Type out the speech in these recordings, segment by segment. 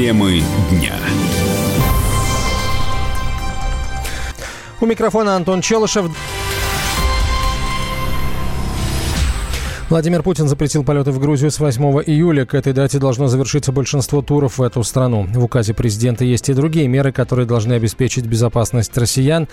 Темы дня. У микрофона Антон Челышев. Владимир Путин запретил полеты в Грузию с 8 июля. К этой дате должно завершиться большинство туров в эту страну. В указе президента есть и другие меры, которые должны обеспечить безопасность россиян.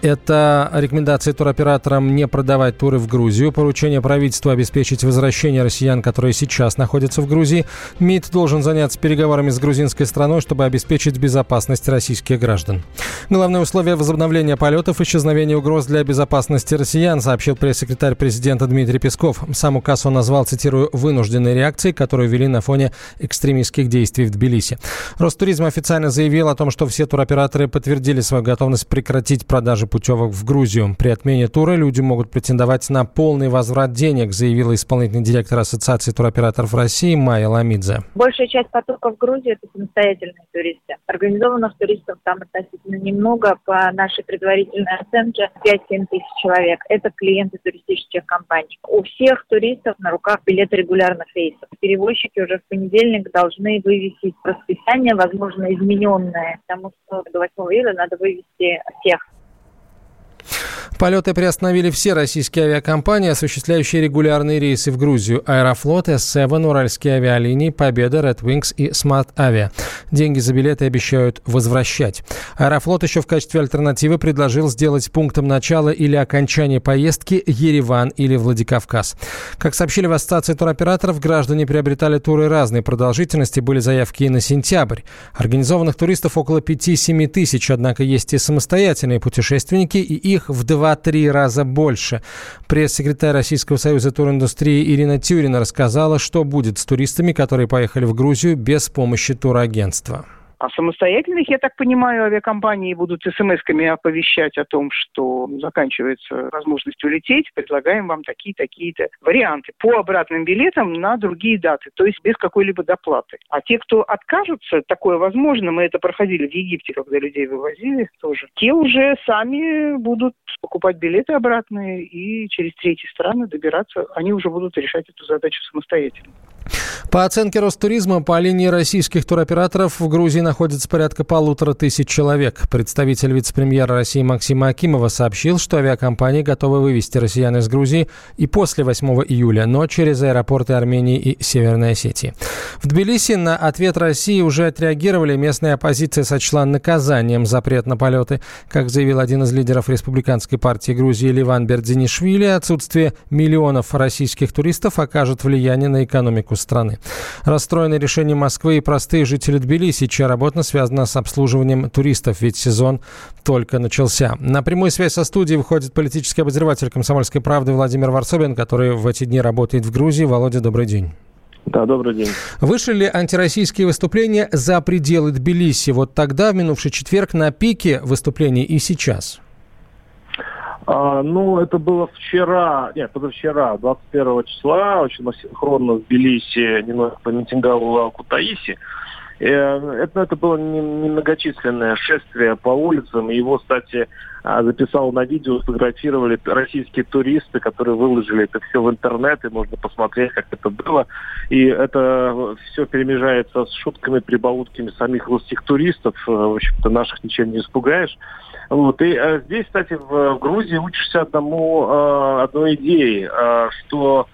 Это рекомендации туроператорам не продавать туры в Грузию, поручение правительству обеспечить возвращение россиян, которые сейчас находятся в Грузии. МИД должен заняться переговорами с грузинской страной, чтобы обеспечить безопасность российских граждан. Главное условие возобновления полетов – исчезновение угроз для безопасности россиян, сообщил пресс-секретарь президента Дмитрий Песков. Сам сам указ назвал, цитирую, «вынужденной реакцией, которую вели на фоне экстремистских действий в Тбилиси». Ростуризм официально заявил о том, что все туроператоры подтвердили свою готовность прекратить продажи путевок в Грузию. При отмене тура люди могут претендовать на полный возврат денег, заявила исполнительный директор Ассоциации туроператоров России Майя Ламидзе. Большая часть потоков в Грузии – это самостоятельные туристы. Организованных туристов там относительно немного. По нашей предварительной оценке 5-7 тысяч человек. Это клиенты туристических компаний. У всех туристов туристов на руках билеты регулярных рейсов. Перевозчики уже в понедельник должны вывесить расписание, возможно, измененное, потому что до 8 июля надо вывести всех Полеты приостановили все российские авиакомпании, осуществляющие регулярные рейсы в Грузию. Аэрофлот, S7, Уральские авиалинии, Победа, Red Wings и Smart Avia. Деньги за билеты обещают возвращать. Аэрофлот еще в качестве альтернативы предложил сделать пунктом начала или окончания поездки Ереван или Владикавказ. Как сообщили в Ассоциации туроператоров, граждане приобретали туры разной продолжительности, были заявки и на сентябрь. Организованных туристов около 5-7 тысяч, однако есть и самостоятельные путешественники, и их в два 2-3 раза больше. Пресс-секретарь Российского союза туриндустрии Ирина Тюрина рассказала, что будет с туристами, которые поехали в Грузию без помощи турагентства. А самостоятельных, я так понимаю, авиакомпании будут смс-ками оповещать о том, что заканчивается возможность улететь, предлагаем вам такие-такие-то варианты по обратным билетам на другие даты, то есть без какой-либо доплаты. А те, кто откажутся, такое возможно, мы это проходили в Египте, когда людей вывозили тоже, те уже сами будут покупать билеты обратные и через третьи страны добираться, они уже будут решать эту задачу самостоятельно. По оценке Ростуризма, по линии российских туроператоров в Грузии находится порядка полутора тысяч человек. Представитель вице-премьера России Максима Акимова сообщил, что авиакомпании готовы вывести россиян из Грузии и после 8 июля, но через аэропорты Армении и Северной Осетии. В Тбилиси на ответ России уже отреагировали. Местная оппозиция сочла наказанием запрет на полеты. Как заявил один из лидеров республиканской партии Грузии Ливан Бердзинишвили, отсутствие миллионов российских туристов окажет влияние на экономику экономику страны. Расстроены решением Москвы и простые жители Тбилиси, чья работа связана с обслуживанием туристов, ведь сезон только начался. На прямую связь со студией выходит политический обозреватель «Комсомольской правды» Владимир Варсобин, который в эти дни работает в Грузии. Володя, добрый день. Да, добрый день. Вышли ли антироссийские выступления за пределы Тбилиси? Вот тогда, в минувший четверг, на пике выступлений и сейчас? А, ну, это было вчера, нет, позавчера, 21 числа, очень синхронно в Тбилиси немного митинговала Кутаиси. Э, это, это было немногочисленное шествие по улицам. Его, кстати, а, записал на видео, сфотографировали российские туристы, которые выложили это все в интернет, и можно посмотреть, как это было. И это все перемежается с шутками, прибаутками самих русских туристов. Э, в общем-то, наших ничем не испугаешь. Вот. И э, здесь, кстати, в, Грузии учишься одному, э, одной идее, что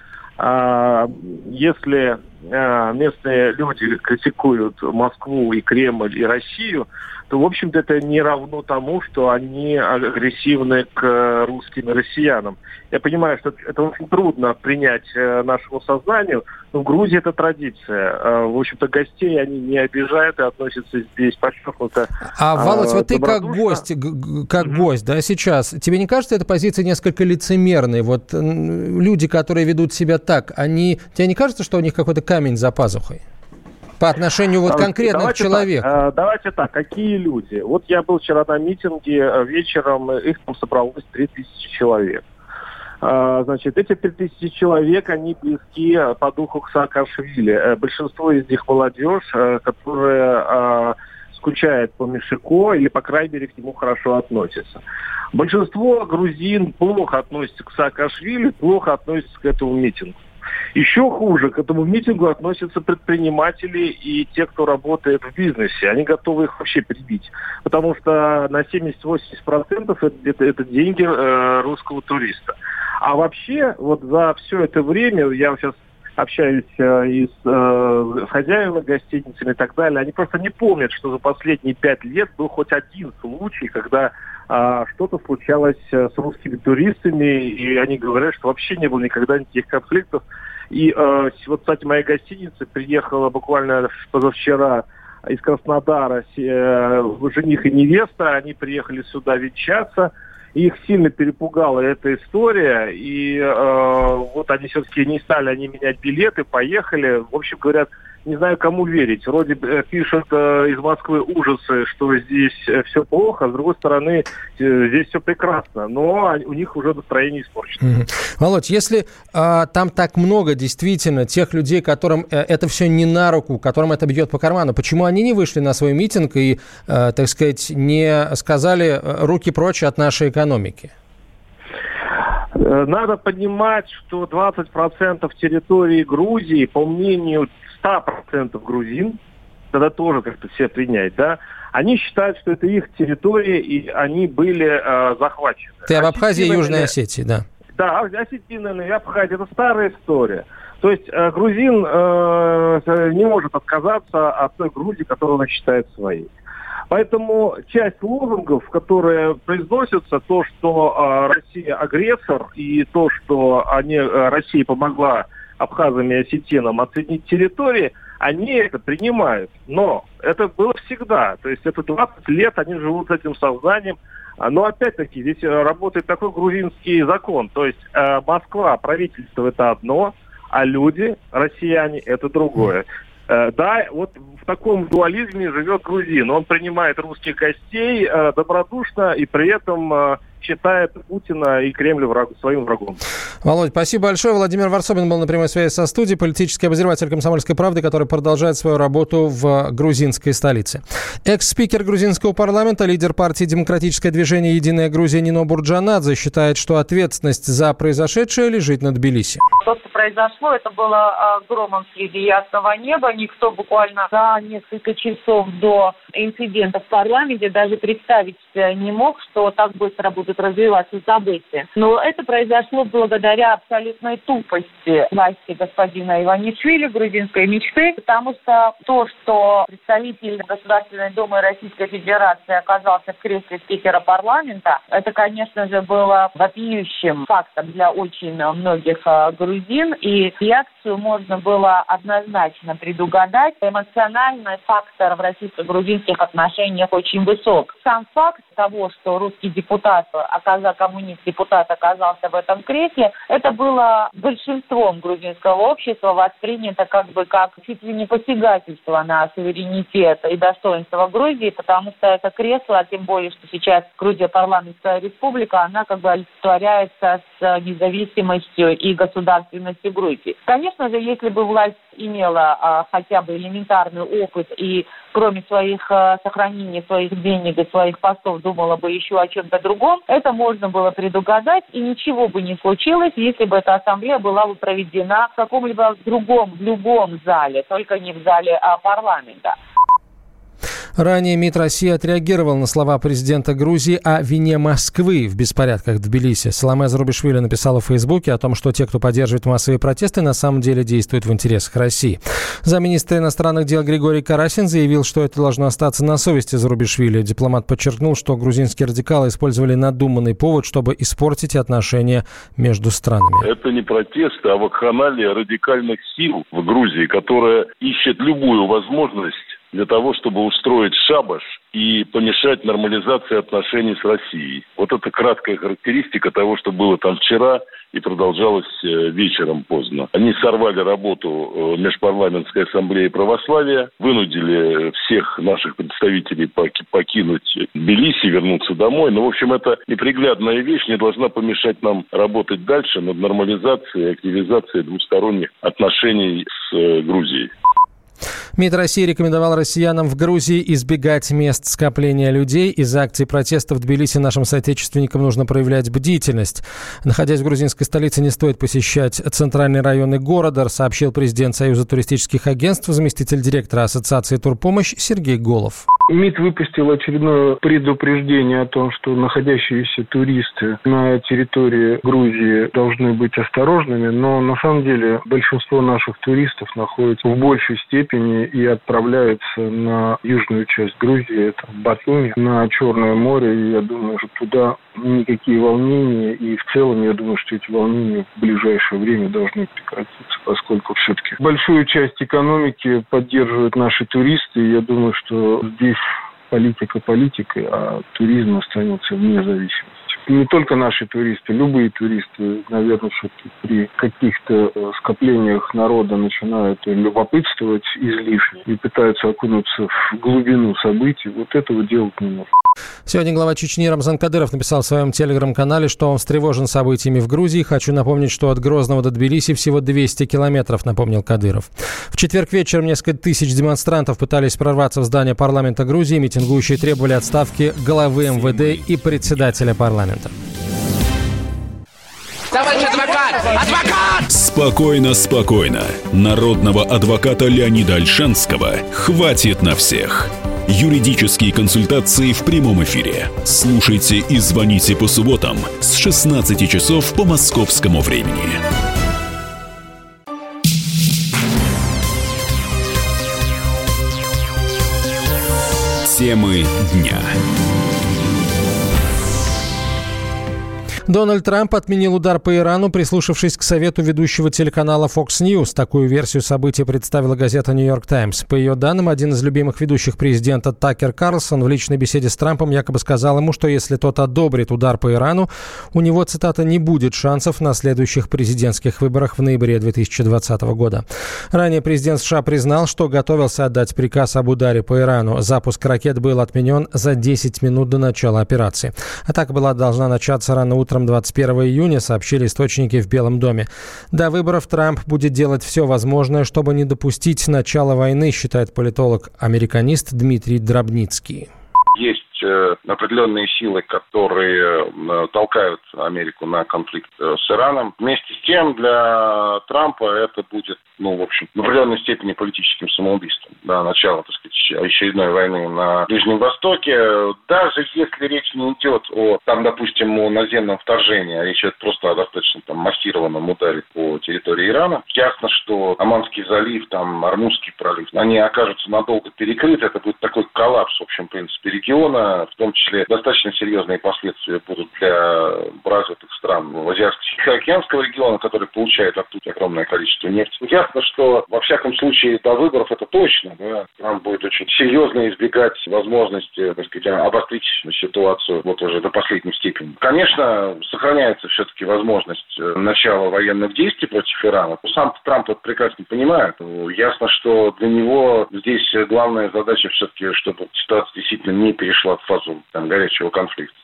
если э, местные люди критикуют Москву и Кремль и Россию, то, в общем-то, это не равно тому, что они агрессивны к русским и россиянам. Я понимаю, что это очень трудно принять э, нашему сознанию, но в Грузии это традиция. Э, в общем-то, гостей они не обижают и относятся здесь подчеркнуто. А, Володь, вот ты как гость, как mm-hmm. гость, да, сейчас, тебе не кажется эта позиция несколько лицемерной? Вот люди, которые ведут себя так, они, тебе не кажется, что у них какой-то камень за пазухой? По отношению вот конкретно давайте к человеку. Так, э, давайте так, какие люди? Вот я был вчера на митинге, э, вечером их там собралось 3000 человек. Э, значит, эти 3000 человек, они близки по духу к Саакашвили. Большинство из них молодежь, которая скучает по Мишико или, по крайней мере, к нему хорошо относится. Большинство грузин плохо относятся к Саакашвили, плохо относятся к этому митингу. Еще хуже, к этому митингу относятся предприниматели и те, кто работает в бизнесе. Они готовы их вообще прибить. Потому что на 70-80% это, это, это деньги э, русского туриста. А вообще, вот за все это время, я сейчас общаюсь э, и с э, хозяевами гостиницами и так далее, они просто не помнят, что за последние пять лет был хоть один случай, когда э, что-то случалось э, с русскими туристами, и они говорят, что вообще не было никогда никаких конфликтов. И э, вот, кстати, моя гостиница приехала буквально позавчера из Краснодара э, жених и невеста, они приехали сюда венчаться – их сильно перепугала эта история, и э, вот они все-таки не стали они менять билеты, поехали. В общем, говорят, не знаю, кому верить. Вроде э, пишут э, из Москвы ужасы, что здесь э, все плохо, а с другой стороны, э, здесь все прекрасно, но у них уже настроение испорчено. Mm-hmm. Володь, если э, там так много действительно тех людей, которым э, это все не на руку, которым это бьет по карману, почему они не вышли на свой митинг и, э, так сказать, не сказали э, руки прочь от нашей экономики? Э, надо понимать, что 20% территории Грузии, по мнению 100% грузин, тогда тоже как-то все принять, да, они считают, что это их территория, и они были э, захвачены. Ты об Абхазии и Южной Осетии, да. Да, Осетина и Абхазия – это старая история. То есть э, грузин э, не может отказаться от той Грузии, которую он считает своей. Поэтому часть лозунгов, которые произносятся, то, что э, Россия агрессор, и то, что они, э, Россия помогла абхазам и осетинам оценить территории, они это принимают. Но это было всегда. То есть это 20 лет они живут с этим сознанием. А, но опять-таки здесь э, работает такой грузинский закон. То есть э, Москва, правительство это одно, а люди, россияне, это другое. Э, да, вот в таком дуализме живет грузин. Он принимает русских гостей э, добродушно и при этом э, считает Путина и Кремль враг, своим врагом. Володь, спасибо большое. Владимир Варсобин был на прямой связи со студией, политический обозреватель «Комсомольской правды», который продолжает свою работу в грузинской столице. Экс-спикер грузинского парламента, лидер партии «Демократическое движение «Единая Грузия» Нино Бурджанадзе считает, что ответственность за произошедшее лежит на Тбилиси. То, что произошло, это было громом среди ясного неба. Никто буквально за несколько часов до инцидента в парламенте даже представить не мог, что так быстро будут развиваться события. Но это произошло благодаря абсолютной тупости власти господина Иванишвили, грузинской мечты, потому что то, что представитель Государственной Думы Российской Федерации оказался в кресле спикера парламента, это, конечно же, было вопиющим фактом для очень многих а, грузин, и реакцию можно было однозначно предугадать. Эмоциональный фактор в российско-грузинских отношениях очень высок. Сам факт того, что русский депутат оказа, коммунист-депутат оказался в этом кресле, это было большинством грузинского общества воспринято как бы как чуть ли не посягательство на суверенитет и достоинство Грузии, потому что это кресло, а тем более, что сейчас Грузия парламентская республика, она как бы олицетворяется с независимостью и государственностью Грузии. Конечно же, если бы власть имела а, хотя бы элементарный опыт и кроме своих а, сохранения своих денег и своих постов думала бы еще о чем-то другом, это можно было предугадать, и ничего бы не случилось, если бы эта ассамблея была бы проведена в каком-либо другом, в любом зале, только не в зале а, парламента. Ранее МИД России отреагировал на слова президента Грузии о вине Москвы в беспорядках в Тбилиси. Саламе Зарубишвили написала в Фейсбуке о том, что те, кто поддерживает массовые протесты, на самом деле действуют в интересах России. Замминистра иностранных дел Григорий Карасин заявил, что это должно остаться на совести Зарубишвили. Дипломат подчеркнул, что грузинские радикалы использовали надуманный повод, чтобы испортить отношения между странами. Это не протесты, а вакханалия радикальных сил в Грузии, которая ищет любую возможность для того, чтобы устроить шабаш и помешать нормализации отношений с Россией. Вот это краткая характеристика того, что было там вчера и продолжалось э, вечером поздно. Они сорвали работу э, Межпарламентской ассамблеи православия, вынудили всех наших представителей покинуть Тбилиси, вернуться домой. Ну, в общем, это неприглядная вещь, не должна помешать нам работать дальше над нормализацией и активизацией двусторонних отношений с э, Грузией. МИД России рекомендовал россиянам в Грузии избегать мест скопления людей. Из-за акций протеста в Тбилиси нашим соотечественникам нужно проявлять бдительность. Находясь в грузинской столице, не стоит посещать центральные районы города, сообщил президент Союза туристических агентств, заместитель директора Ассоциации Турпомощь Сергей Голов. МИД выпустил очередное предупреждение о том, что находящиеся туристы на территории Грузии должны быть осторожными, но на самом деле большинство наших туристов находится в большей степени и отправляются на южную часть Грузии, это Батуми, на Черное море, и я думаю, что туда никакие волнения, и в целом я думаю, что эти волнения в ближайшее время должны прекратиться, поскольку все-таки большую часть экономики поддерживают наши туристы, и я думаю, что здесь политика политикой, а туризм останется вне зависимости не только наши туристы, любые туристы, наверное, все-таки при каких-то э, скоплениях народа начинают любопытствовать излишне и пытаются окунуться в глубину событий. Вот этого делать не нужно. Сегодня глава Чечни Рамзан Кадыров написал в своем телеграм-канале, что он встревожен событиями в Грузии. Хочу напомнить, что от Грозного до Тбилиси всего 200 километров, напомнил Кадыров. В четверг вечером несколько тысяч демонстрантов пытались прорваться в здание парламента Грузии. Митингующие требовали отставки главы МВД и председателя парламента. Товарищ адвокат! Адвокат! Спокойно, спокойно. Народного адвоката Леонида Альшанского хватит на всех. Юридические консультации в прямом эфире. Слушайте и звоните по субботам с 16 часов по московскому времени. Темы дня. Дональд Трамп отменил удар по Ирану, прислушавшись к совету ведущего телеканала Fox News. Такую версию события представила газета New York Times. По ее данным, один из любимых ведущих президента Такер Карлсон в личной беседе с Трампом якобы сказал ему, что если тот одобрит удар по Ирану, у него, цитата, «не будет шансов на следующих президентских выборах в ноябре 2020 года». Ранее президент США признал, что готовился отдать приказ об ударе по Ирану. Запуск ракет был отменен за 10 минут до начала операции. Атака была должна начаться рано утром утром 21 июня, сообщили источники в Белом доме. До выборов Трамп будет делать все возможное, чтобы не допустить начала войны, считает политолог-американист Дмитрий Дробницкий. Есть э, определенные силы, которые э, толкают Америку на конфликт э, с Ираном. Вместе с тем для Трампа это будет ну, в общем, в определенной степени политическим самоубийством. Да, начало, так сказать, очередной войны на Ближнем Востоке. Даже если речь не идет о, там, допустим, о наземном вторжении, а речь идет просто о достаточно там массированном ударе по территории Ирана, ясно, что Аманский залив, там, Армузский пролив, они окажутся надолго перекрыты. Это будет такой коллапс, в общем, в принципе, региона. В том числе достаточно серьезные последствия будут для развитых стран Азиатско-Тихоокеанского региона, который получает оттуда огромное количество нефти. Ясно, что во всяком случае до выборов это точно. Да, Трамп будет очень серьезно избегать возможности, так сказать, обострить ситуацию вот уже до последней степени. Конечно, сохраняется все-таки возможность э, начала военных действий против Ирана. Сам Трамп это прекрасно понимает. Ясно, что для него здесь главная задача все-таки, чтобы ситуация действительно не перешла фазу там, горячего конфликта.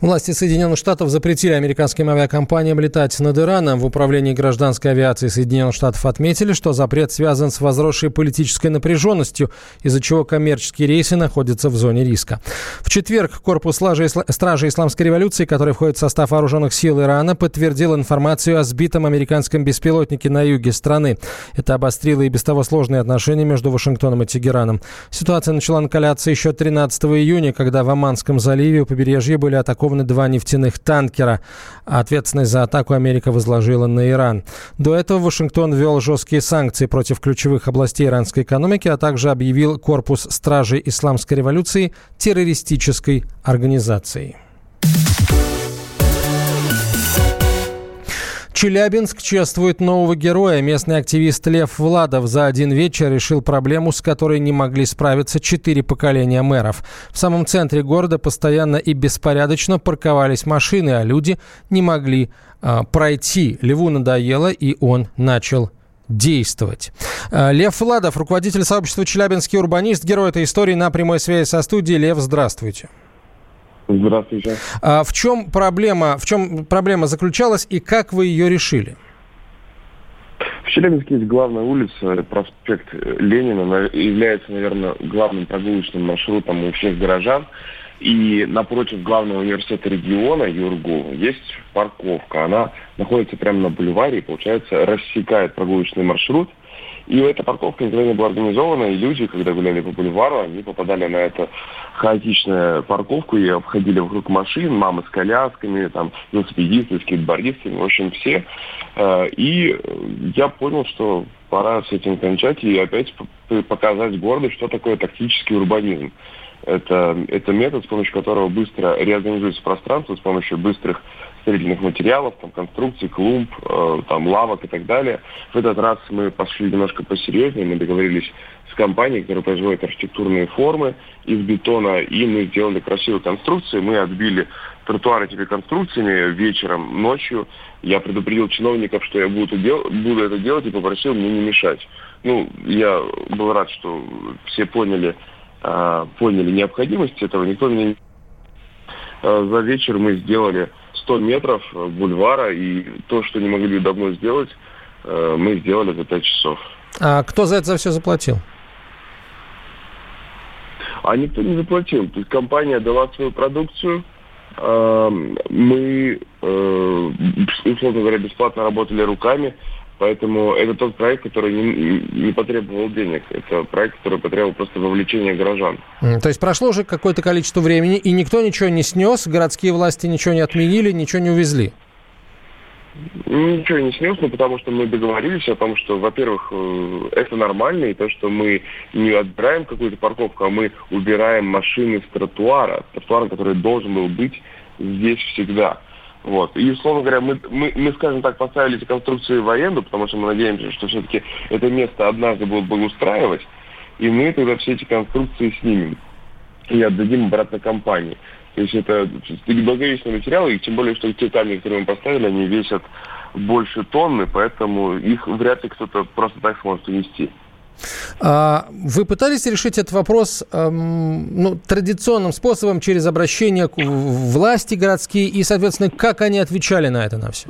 Власти Соединенных Штатов запретили американским авиакомпаниям летать над Ираном. В управлении гражданской авиации Соединенных Штатов отметили, что запрет связан с возросшей политической напряженностью, из-за чего коммерческие рейсы находятся в зоне риска. В четверг корпус Стражи Исламской революции, который входит в состав вооруженных сил Ирана, подтвердил информацию о сбитом американском беспилотнике на юге страны. Это обострило и без того сложные отношения между Вашингтоном и Тегераном. Ситуация начала накаляться еще 13 июня, когда в Оманском заливе у побережья были атакованы атакованы два нефтяных танкера. Ответственность за атаку Америка возложила на Иран. До этого Вашингтон ввел жесткие санкции против ключевых областей иранской экономики, а также объявил корпус стражей исламской революции террористической организацией. Челябинск чествует нового героя. Местный активист Лев Владов за один вечер решил проблему, с которой не могли справиться четыре поколения мэров. В самом центре города постоянно и беспорядочно парковались машины, а люди не могли э, пройти. Леву надоело, и он начал действовать. А, Лев Владов, руководитель сообщества «Челябинский урбанист», герой этой истории на прямой связи со студией. Лев, здравствуйте. Здравствуйте. А в чем проблема, в чем проблема заключалась и как вы ее решили? В Челябинске есть главная улица, проспект Ленина, является, наверное, главным прогулочным маршрутом у всех горожан. И напротив главного университета региона, ЮРГУ, есть парковка. Она находится прямо на бульваре и, получается, рассекает прогулочный маршрут. И эта парковка не была организована, и люди, когда гуляли по бульвару, они попадали на эту хаотичную парковку и обходили вокруг машин, мамы с колясками, там, велосипедисты, скейтбордисты, в общем, все. Э, и я понял, что пора с этим кончать и опять показать городу, что такое тактический урбанизм. Это, это метод, с помощью которого быстро реорганизуется пространство, с помощью быстрых строительных материалов, там, конструкций, клумб, э, там, лавок и так далее. В этот раз мы пошли немножко посерьезнее, мы договорились с компанией, которая производит архитектурные формы из бетона, и мы сделали красивую конструкцию, мы отбили тротуары этими конструкциями вечером, ночью. Я предупредил чиновников, что я буду, дел- буду это делать, и попросил мне не мешать. Ну, я был рад, что все поняли, э, поняли необходимость этого, никто меня не... Э, за вечер мы сделали 100 метров бульвара, и то, что не могли давно сделать, э, мы сделали за 5 часов. А кто за это за все заплатил? А никто не заплатил. То есть компания дала свою продукцию, э, мы, э, условно говоря, бесплатно работали руками, Поэтому это тот проект, который не, не потребовал денег. Это проект, который потребовал просто вовлечения горожан. То есть прошло уже какое-то количество времени, и никто ничего не снес, городские власти ничего не отменили, ничего не увезли? Ничего не снес, ну, потому что мы договорились о том, что, во-первых, э, это нормально, и то, что мы не отбираем какую-то парковку, а мы убираем машины с тротуара, тротуара, который должен был быть здесь всегда. Вот. И, условно говоря, мы, мы, мы, скажем так, поставили эти конструкции в аренду, потому что мы надеемся, что все-таки это место однажды будут благоустраивать, и мы тогда все эти конструкции снимем и отдадим обратно компании. То есть это долговечный материал, и тем более, что те камни, которые мы поставили, они весят больше тонны, поэтому их вряд ли кто-то просто так сможет унести. А, вы пытались решить этот вопрос эм, ну, традиционным способом через обращение к власти городские и, соответственно, как они отвечали на это на все?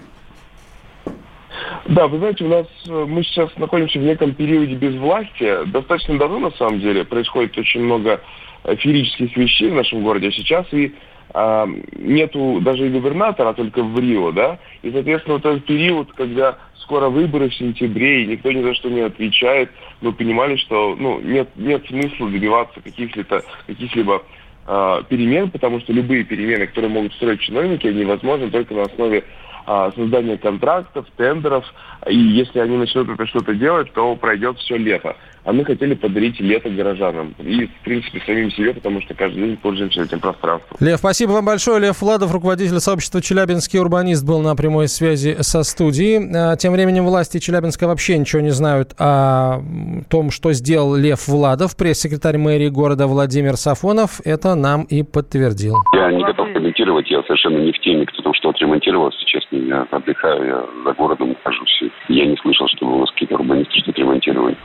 Да, вы знаете, у нас э, мы сейчас находимся в неком периоде безвластия. Достаточно давно, на самом деле, происходит очень много феерических вещей в нашем городе. А сейчас и нету даже губернатора, а только в Рио, да, и, соответственно, вот этот период, когда скоро выборы в сентябре, и никто ни за что не отвечает, мы понимали, что, ну, нет, нет смысла добиваться каких-либо каких-либо э, перемен, потому что любые перемены, которые могут строить чиновники, они возможны только на основе э, создания контрактов, тендеров, и если они начнут это что-то делать, то пройдет все лето а мы хотели подарить лето горожанам. И, в принципе, самим себе, потому что каждый день пользуемся этим пространством. Лев, спасибо вам большое. Лев Владов, руководитель сообщества «Челябинский урбанист», был на прямой связи со студией. А, тем временем власти Челябинска вообще ничего не знают о том, что сделал Лев Владов. Пресс-секретарь мэрии города Владимир Сафонов это нам и подтвердил. Я не готов комментировать, я совершенно не в теме, кто там что отремонтировал. Сейчас я отдыхаю, я за городом нахожусь. Я не слышал, что у нас какие-то урбанисты что-то ремонтировали.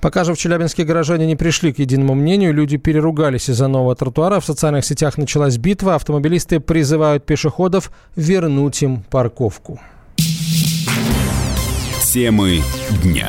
Пока же в Челябинске горожане не пришли к единому мнению, люди переругались из-за нового тротуара. В социальных сетях началась битва. Автомобилисты призывают пешеходов вернуть им парковку. Темы дня.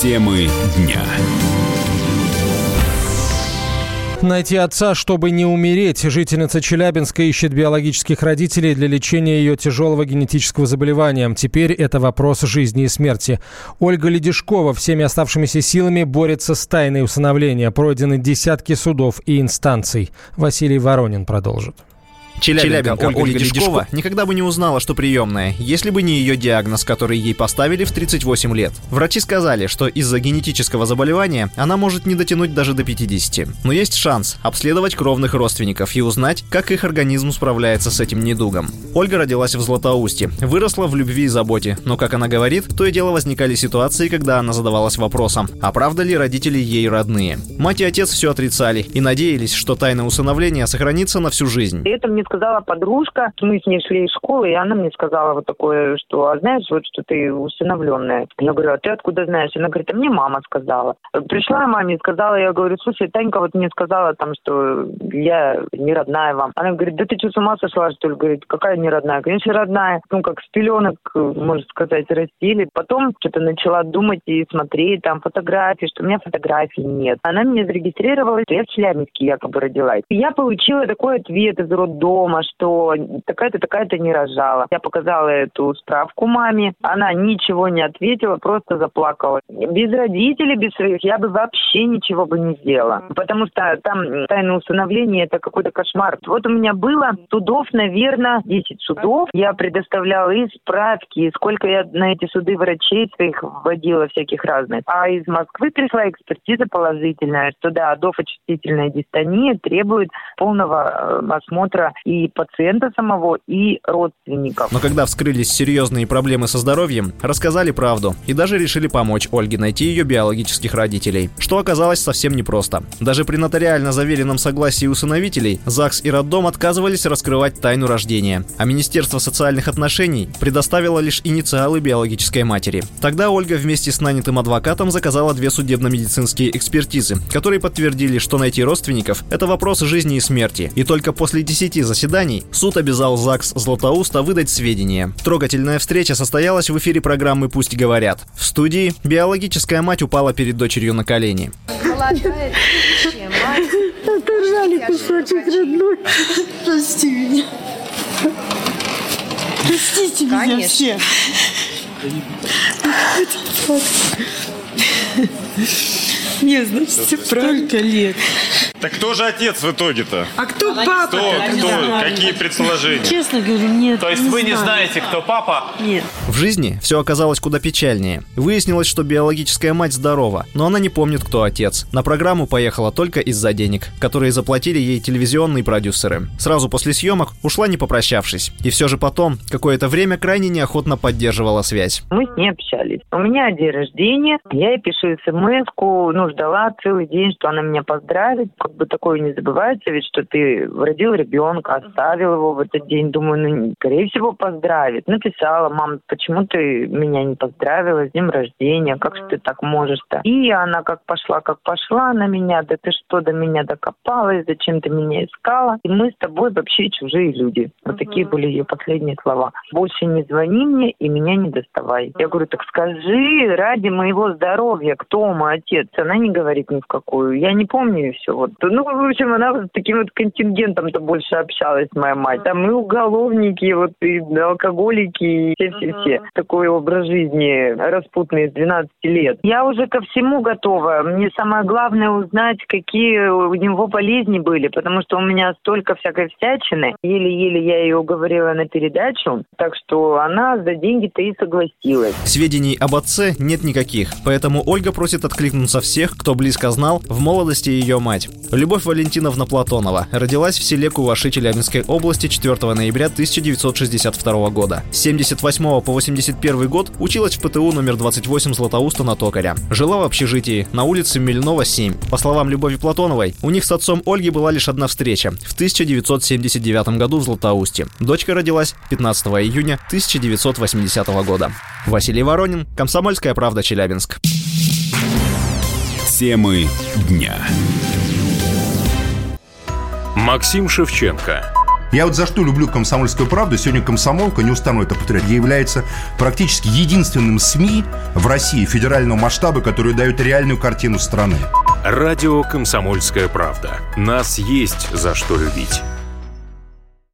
Темы дня. Найти отца, чтобы не умереть. Жительница Челябинска ищет биологических родителей для лечения ее тяжелого генетического заболевания. Теперь это вопрос жизни и смерти. Ольга Ледешкова всеми оставшимися силами борется с тайной усыновления. Пройдены десятки судов и инстанций. Василий Воронин продолжит. Челябинка, Челябинка Ольга, Ольга Ледешкова никогда бы не узнала, что приемная, если бы не ее диагноз, который ей поставили в 38 лет. Врачи сказали, что из-за генетического заболевания она может не дотянуть даже до 50. Но есть шанс обследовать кровных родственников и узнать, как их организм справляется с этим недугом. Ольга родилась в Златоусте, выросла в любви и заботе, но, как она говорит, то и дело возникали ситуации, когда она задавалась вопросом, а правда ли родители ей родные. Мать и отец все отрицали и надеялись, что тайна усыновления сохранится на всю жизнь. Это мне сказала подружка, мы с ней шли из школы, и она мне сказала вот такое, что, а знаешь, вот что ты усыновленная. Я говорю, а ты откуда знаешь? Она говорит, а мне мама сказала. Пришла маме сказала, я говорю, слушай, Танька вот мне сказала там, что я не родная вам. Она говорит, да ты что, с ума сошла, что ли? Говорит, какая не родная? Конечно, родная. Ну, как с пеленок, можно сказать, растили. Потом что-то начала думать и смотреть там фотографии, что у меня фотографий нет. Она меня зарегистрировала, я в Челябинске якобы родилась. И я получила такой ответ из роддома, что такая-то, такая-то не рожала. Я показала эту справку маме. Она ничего не ответила, просто заплакала. Без родителей, без своих я бы вообще ничего бы не сделала. Потому что там тайное усыновление – это какой-то кошмар. Вот у меня было судов, наверное, 10 судов. Я предоставляла и справки, и сколько я на эти суды врачей своих вводила всяких разных. А из Москвы пришла экспертиза положительная, что да, дофочастительная дистония требует полного э, осмотра и пациента самого, и родственников. Но когда вскрылись серьезные проблемы со здоровьем, рассказали правду и даже решили помочь Ольге найти ее биологических родителей, что оказалось совсем непросто. Даже при нотариально заверенном согласии усыновителей ЗАГС и роддом отказывались раскрывать тайну рождения, а Министерство социальных отношений предоставило лишь инициалы биологической матери. Тогда Ольга вместе с нанятым адвокатом заказала две судебно-медицинские экспертизы, которые подтвердили, что найти родственников – это вопрос жизни и смерти. И только после 10 заседаний суд обязал ЗАГС Златоуста выдать сведения. Трогательная встреча состоялась в эфире программы «Пусть говорят». В студии биологическая мать упала перед дочерью на колени. Оторвали кусочек родной. Прости меня. Простите меня Конечно. все. Мне, значит, столько лет. Так кто же отец в итоге-то? А кто папа? Кто? Кто? Какие предположения? Честно говорю, нет. То есть не вы знаю. не знаете, кто папа? Нет. В жизни все оказалось куда печальнее. Выяснилось, что биологическая мать здорова, но она не помнит, кто отец. На программу поехала только из-за денег, которые заплатили ей телевизионные продюсеры. Сразу после съемок ушла не попрощавшись. И все же потом, какое-то время крайне неохотно поддерживала связь. Мы с ней общались. У меня день рождения, я ей пишу смс ну, ждала целый день, что она меня поздравит. Как бы такое не забывается, ведь что ты родил ребенка, оставил его в этот день. Думаю, ну, скорее всего, поздравит. Написала, мам, почему ты меня не поздравила с днем рождения? Как же ты так можешь-то? И она как пошла, как пошла на меня. Да ты что, до меня докопалась? Зачем ты меня искала? И мы с тобой вообще чужие люди. Вот такие были ее последние слова. Больше не звони мне и меня не доставай. Я говорю, так скажи ради моего здоровья, кто мой отец? Она не говорит ни в какую. Я не помню и все. Вот. Ну, в общем, она вот с таким вот контингентом-то больше общалась, моя мать. Там и уголовники, вот и алкоголики, и все-все-все. Такой образ жизни распутный с 12 лет. Я уже ко всему готова. Мне самое главное узнать, какие у него болезни были, потому что у меня столько всякой всячины. Еле-еле я ее уговорила на передачу, так что она за деньги-то и согласилась. Сведений об отце нет никаких, поэтому Ольга просит откликнуться всех, кто близко знал в молодости ее мать. Любовь Валентиновна Платонова родилась в селе Куваши Челябинской области 4 ноября 1962 года. С 78 по 81 год училась в ПТУ номер 28 Златоуста на Токаря. Жила в общежитии на улице Мельнова, 7. По словам Любови Платоновой, у них с отцом Ольги была лишь одна встреча в 1979 году в Златоусте. Дочка родилась 15 июня 1980 года. Василий Воронин, Комсомольская правда, Челябинск. Темы дня. Максим Шевченко. Я вот за что люблю «Комсомольскую правду». Сегодня «Комсомолка», не устану это повторять, является практически единственным СМИ в России федерального масштаба, который дает реальную картину страны. Радио «Комсомольская правда». Нас есть за что любить.